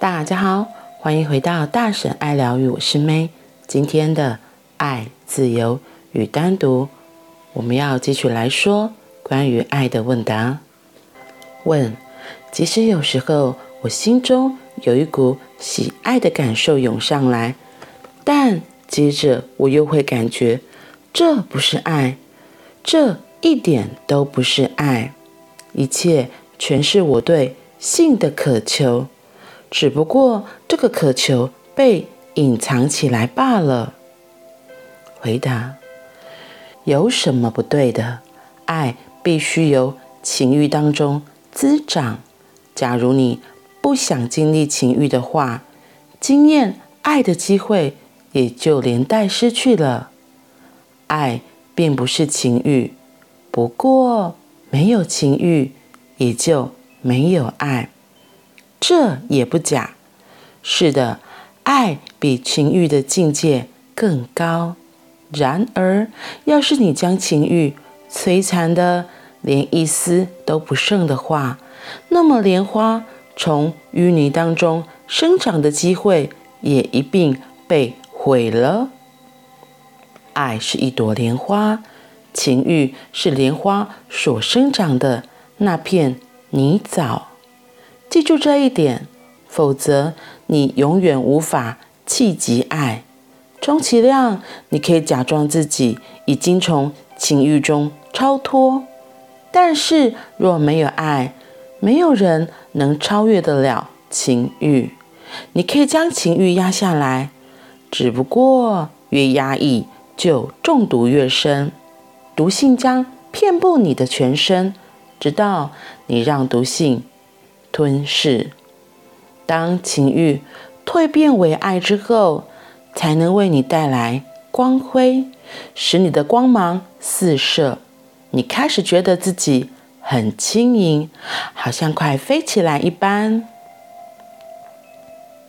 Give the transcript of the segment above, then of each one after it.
大家好，欢迎回到大婶爱疗愈，我是 May。今天的爱、自由与单独，我们要继续来说关于爱的问答。问：即使有时候我心中有一股喜爱的感受涌上来，但接着我又会感觉这不是爱，这一点都不是爱，一切全是我对性的渴求。只不过这个渴求被隐藏起来罢了。回答：有什么不对的？爱必须由情欲当中滋长。假如你不想经历情欲的话，经验爱的机会也就连带失去了。爱并不是情欲，不过没有情欲也就没有爱。这也不假，是的，爱比情欲的境界更高。然而，要是你将情欲摧残的连一丝都不剩的话，那么莲花从淤泥当中生长的机会也一并被毁了。爱是一朵莲花，情欲是莲花所生长的那片泥沼。记住这一点，否则你永远无法企及爱。充其量，你可以假装自己已经从情欲中超脱，但是若没有爱，没有人能超越得了情欲。你可以将情欲压下来，只不过越压抑，就中毒越深，毒性将遍布你的全身，直到你让毒性。吞噬。当情欲蜕变为爱之后，才能为你带来光辉，使你的光芒四射。你开始觉得自己很轻盈，好像快飞起来一般。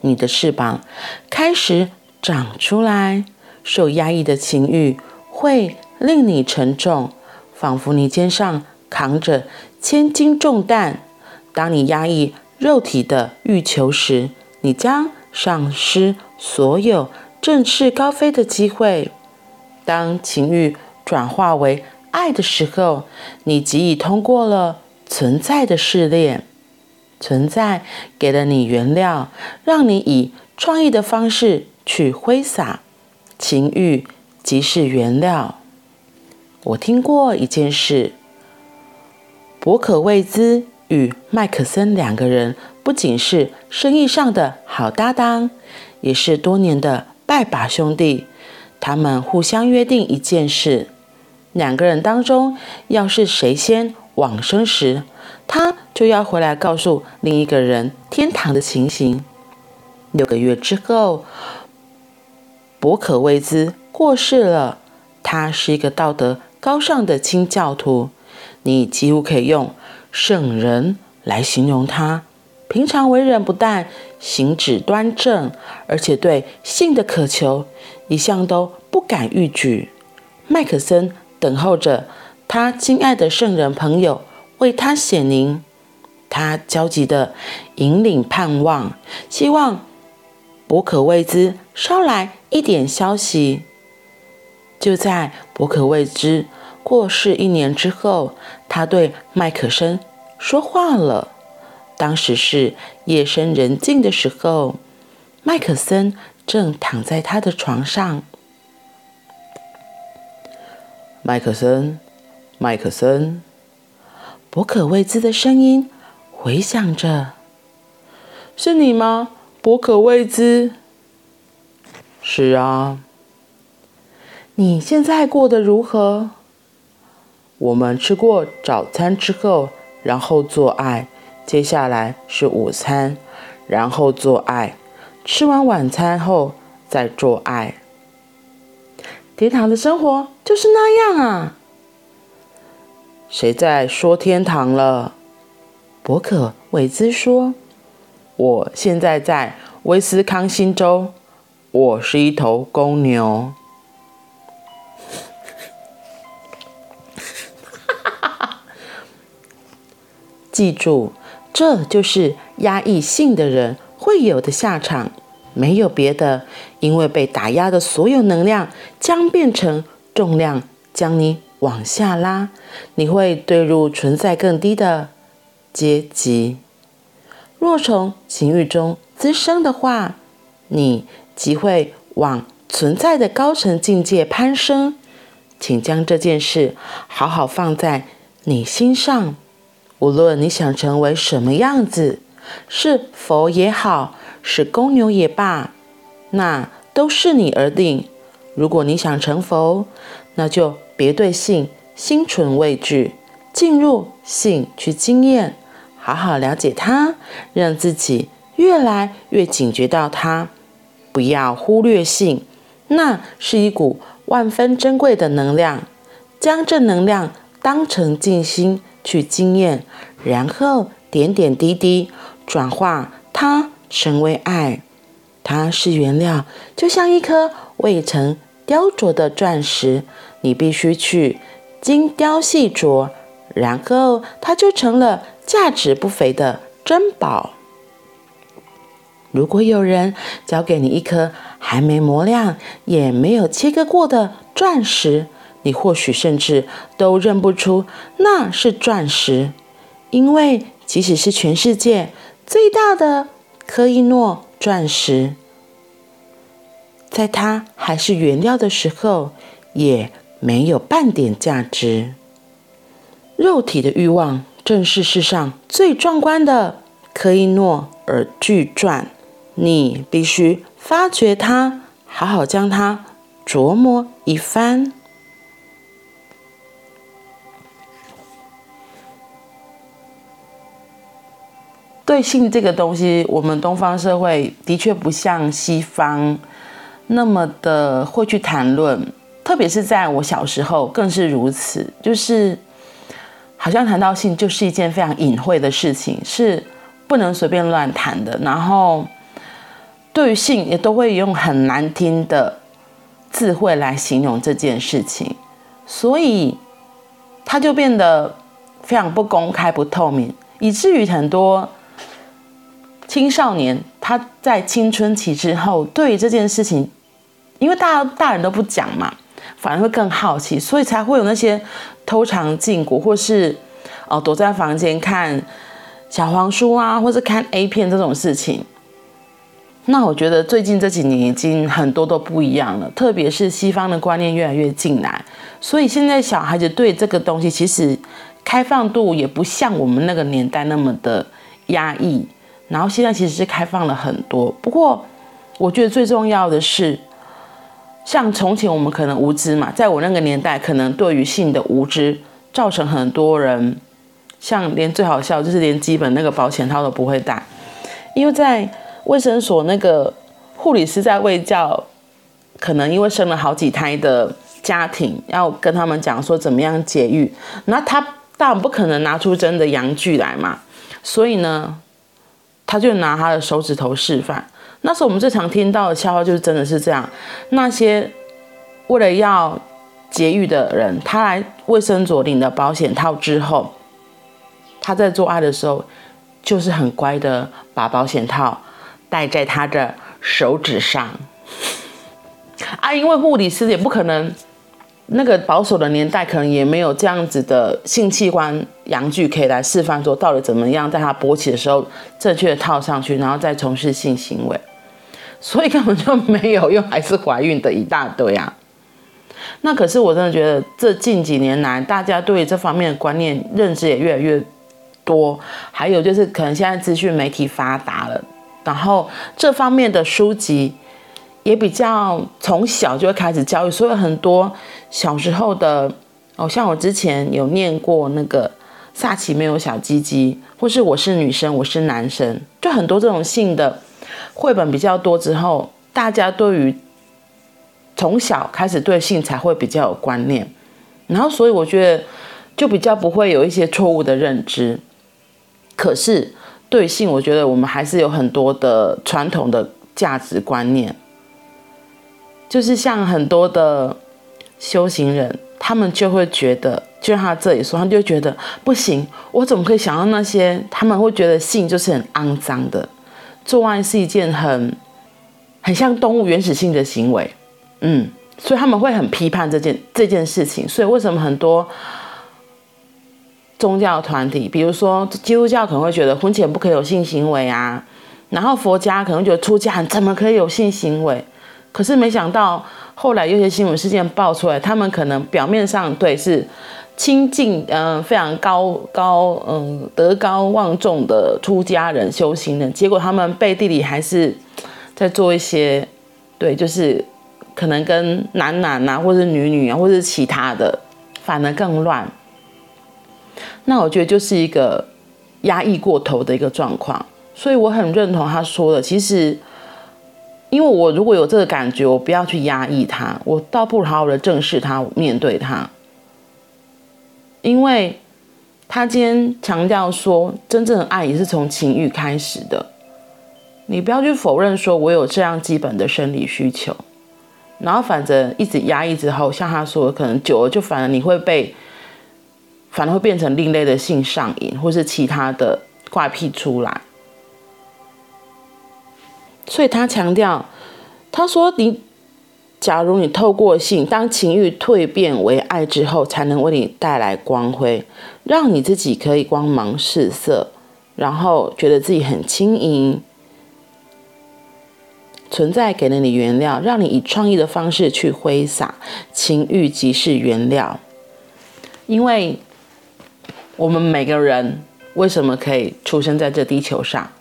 你的翅膀开始长出来，受压抑的情欲会令你沉重，仿佛你肩上扛着千斤重担。当你压抑肉体的欲求时，你将丧失所有振翅高飞的机会。当情欲转化为爱的时候，你即已通过了存在的试炼。存在给了你原料，让你以创意的方式去挥洒。情欲即是原料。我听过一件事，博可魏兹。与麦克森两个人不仅是生意上的好搭档，也是多年的拜把兄弟。他们互相约定一件事：两个人当中，要是谁先往生时，他就要回来告诉另一个人天堂的情形。六个月之后，伯可威兹过世了。他是一个道德高尚的清教徒，你几乎可以用。圣人来形容他，平常为人不但行止端正，而且对性的渴求一向都不敢逾矩。麦克森等候着他亲爱的圣人朋友为他显灵，他焦急地引领盼望，希望伯可魏兹捎来一点消息。就在伯可魏兹过世一年之后，他对麦可森说话了。当时是夜深人静的时候，麦可森正躺在他的床上。麦可森，麦可森，博可魏兹的声音回响着：“是你吗，博可魏兹？”“是啊。”“你现在过得如何？”我们吃过早餐之后，然后做爱，接下来是午餐，然后做爱，吃完晚餐后再做爱。天堂的生活就是那样啊？谁在说天堂了？柏可魏兹说：“我现在在威斯康星州，我是一头公牛。”记住，这就是压抑性的人会有的下场。没有别的，因为被打压的所有能量将变成重量，将你往下拉，你会坠入存在更低的阶级。若从情欲中滋生的话，你即会往存在的高层境界攀升。请将这件事好好放在你心上，无论你想成为什么样子，是佛也好。是公牛也罢，那都是你而定。如果你想成佛，那就别对性心存畏惧，进入性去经验，好好了解它，让自己越来越警觉到它。不要忽略性，那是一股万分珍贵的能量。将这能量当成静心去经验，然后点点滴滴转化它。成为爱，它是原料，就像一颗未曾雕琢的钻石，你必须去精雕细琢，然后它就成了价值不菲的珍宝。如果有人交给你一颗还没磨亮、也没有切割过的钻石，你或许甚至都认不出那是钻石，因为即使是全世界最大的。科伊诺钻石，在它还是原料的时候，也没有半点价值。肉体的欲望正是世上最壮观的科伊诺尔巨钻，你必须发掘它，好好将它琢磨一番。对性这个东西，我们东方社会的确不像西方那么的会去谈论，特别是在我小时候更是如此。就是好像谈到性就是一件非常隐晦的事情，是不能随便乱谈的。然后对于性也都会用很难听的词汇来形容这件事情，所以它就变得非常不公开、不透明，以至于很多。青少年他在青春期之后，对于这件事情，因为大大人都不讲嘛，反而会更好奇，所以才会有那些偷尝禁果，或是哦躲在房间看小黄书啊，或是看 A 片这种事情。那我觉得最近这几年已经很多都不一样了，特别是西方的观念越来越进来，所以现在小孩子对这个东西其实开放度也不像我们那个年代那么的压抑。然后现在其实是开放了很多，不过我觉得最重要的是，像从前我们可能无知嘛，在我那个年代，可能对于性的无知，造成很多人，像连最好笑就是连基本那个保险套都不会戴，因为在卫生所那个护理师在卫教，可能因为生了好几胎的家庭，要跟他们讲说怎么样节育，那他当然不可能拿出真的阳具来嘛，所以呢。他就拿他的手指头示范。那时候我们最常听到的笑话就是真的是这样。那些为了要节育的人，他来卫生所领了保险套之后，他在做爱的时候就是很乖的把保险套戴在他的手指上。啊，因为护理师也不可能。那个保守的年代，可能也没有这样子的性器官阳具可以来示范，说到底怎么样在他勃起的时候正确的套上去，然后再从事性行为，所以根本就没有用，还是怀孕的一大堆啊。那可是我真的觉得，这近几年来，大家对这方面的观念认知也越来越多，还有就是可能现在资讯媒体发达了，然后这方面的书籍。也比较从小就会开始教育，所以很多小时候的，哦，像我之前有念过那个萨奇没有小鸡鸡，或是我是女生，我是男生，就很多这种性的绘本比较多之后，大家对于从小开始对性才会比较有观念，然后所以我觉得就比较不会有一些错误的认知。可是对性，我觉得我们还是有很多的传统的价值观念。就是像很多的修行人，他们就会觉得，就像他这里说，他就觉得不行，我怎么可以想到那些？他们会觉得性就是很肮脏的，做爱是一件很很像动物原始性的行为，嗯，所以他们会很批判这件这件事情。所以为什么很多宗教团体，比如说基督教可能会觉得婚前不可以有性行为啊，然后佛家可能觉得出家怎么可以有性行为？可是没想到后来有些新闻事件爆出来，他们可能表面上对是。亲近，嗯、非常高高，嗯、德高望重的出家人修行人，结果他们背地里还是在做一些，对，就是可能跟男男啊，或者女女啊，或者是其他的，反而更乱。那我觉得就是一个压抑过头的一个状况，所以我很认同他说的。其实，因为我如果有这个感觉，我不要去压抑他，我倒不如好好的正视他，面对他。因为他今天强调说，真正的爱也是从情欲开始的。你不要去否认说，我有这样基本的生理需求，然后反正一直压抑之后，像他说，可能久了就反而你会被，反而会变成另类的性上瘾，或是其他的怪癖出来。所以他强调，他说你。假如你透过性，当情欲蜕变为爱之后，才能为你带来光辉，让你自己可以光芒四射，然后觉得自己很轻盈。存在给了你原料，让你以创意的方式去挥洒。情欲即是原料，因为我们每个人为什么可以出生在这地球上？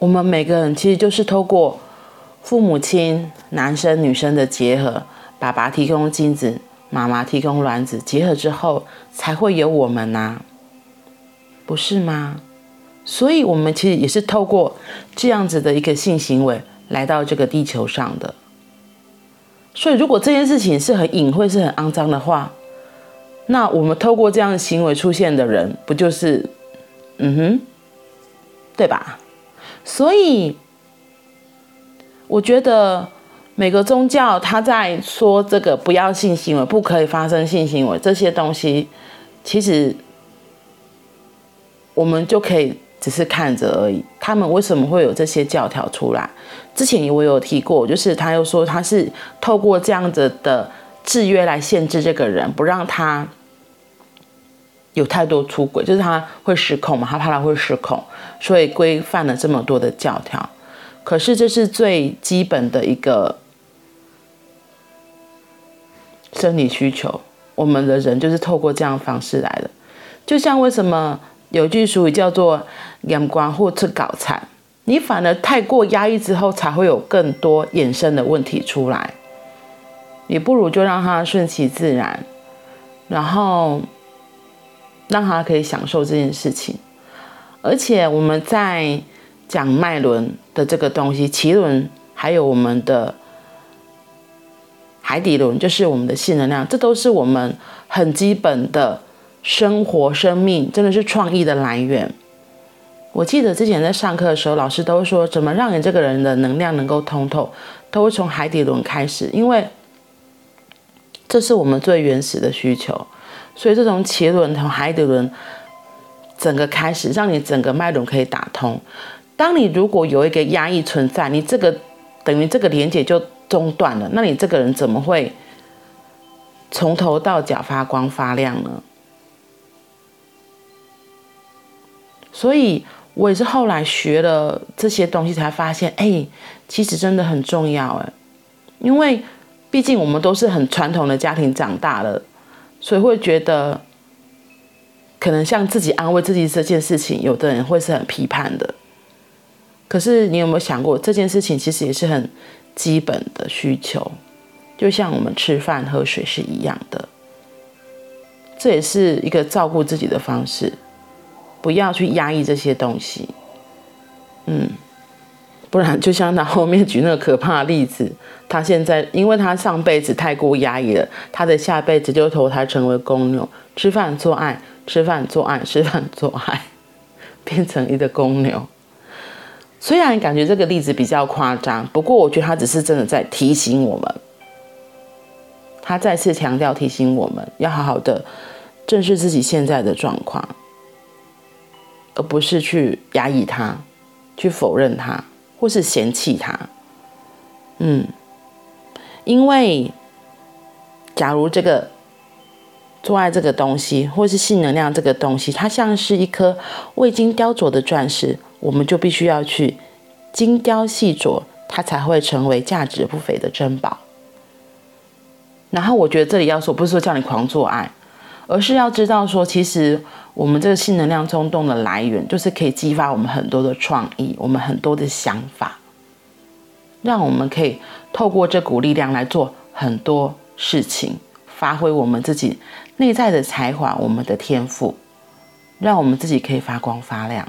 我们每个人其实就是透过。父母亲，男生女生的结合，爸爸提供精子，妈妈提供卵子，结合之后才会有我们呐、不是吗？所以，我们其实也是透过这样子的一个性行为来到这个地球上的。所以，如果这件事情是很隐晦、是很肮脏的话，那我们透过这样的行为出现的人，不就是，嗯哼，对吧？所以。我觉得每个宗教他在说这个不要性行为，不可以发生性行为这些东西，其实我们就可以只是看着而已。他们为什么会有这些教条出来？之前我有提过，就是他又说他是透过这样子的制约来限制这个人，不让他有太多出轨，就是他会失控嘛，他怕他会失控，所以规范了这么多的教条。可是这是最基本的一个生理需求，我们的人就是透过这样的方式来的。就像为什么有句俗语叫做“阳光或吃搞惨”，你反而太过压抑之后，才会有更多衍生的问题出来。你不如就让它顺其自然，然后让他可以享受这件事情。而且我们在。讲脉轮的这个东西，脐轮还有我们的海底轮，就是我们的性能量，这都是我们很基本的生活、生命，真的是创意的来源。我记得之前在上课的时候，老师都说，怎么让你这个人的能量能够通透，都会从海底轮开始，因为这是我们最原始的需求。所以，这种脐轮从海底轮整个开始，让你整个脉轮可以打通。当你如果有一个压抑存在，你这个等于这个连接就中断了，那你这个人怎么会从头到脚发光发亮呢？所以我也是后来学了这些东西，才发现，哎，其实真的很重要，哎，因为毕竟我们都是很传统的家庭长大的，所以会觉得可能像自己安慰自己这件事情，有的人会是很批判的。可是你有没有想过，这件事情其实也是很基本的需求，就像我们吃饭喝水是一样的。这也是一个照顾自己的方式，不要去压抑这些东西。嗯，不然就像他后面举那个可怕的例子，他现在因为他上辈子太过压抑了，他的下辈子就投胎成为公牛，吃饭做爱，吃饭做爱，吃饭做爱，变成一个公牛。虽然感觉这个例子比较夸张，不过我觉得他只是真的在提醒我们，他再次强调提醒我们要好好的正视自己现在的状况，而不是去压抑它。去否认它，或是嫌弃它。嗯，因为假如这个做爱这个东西，或是性能量这个东西，它像是一颗未经雕琢的钻石，我们就必须要去精雕细琢，它才会成为价值不菲的珍宝。然后我觉得这里要说，不是说叫你狂做爱，而是要知道说，其实我们这个性能量冲动的来源，就是可以激发我们很多的创意，我们很多的想法，让我们可以透过这股力量来做很多事情，发挥我们自己内在的才华，我们的天赋，让我们自己可以发光发亮。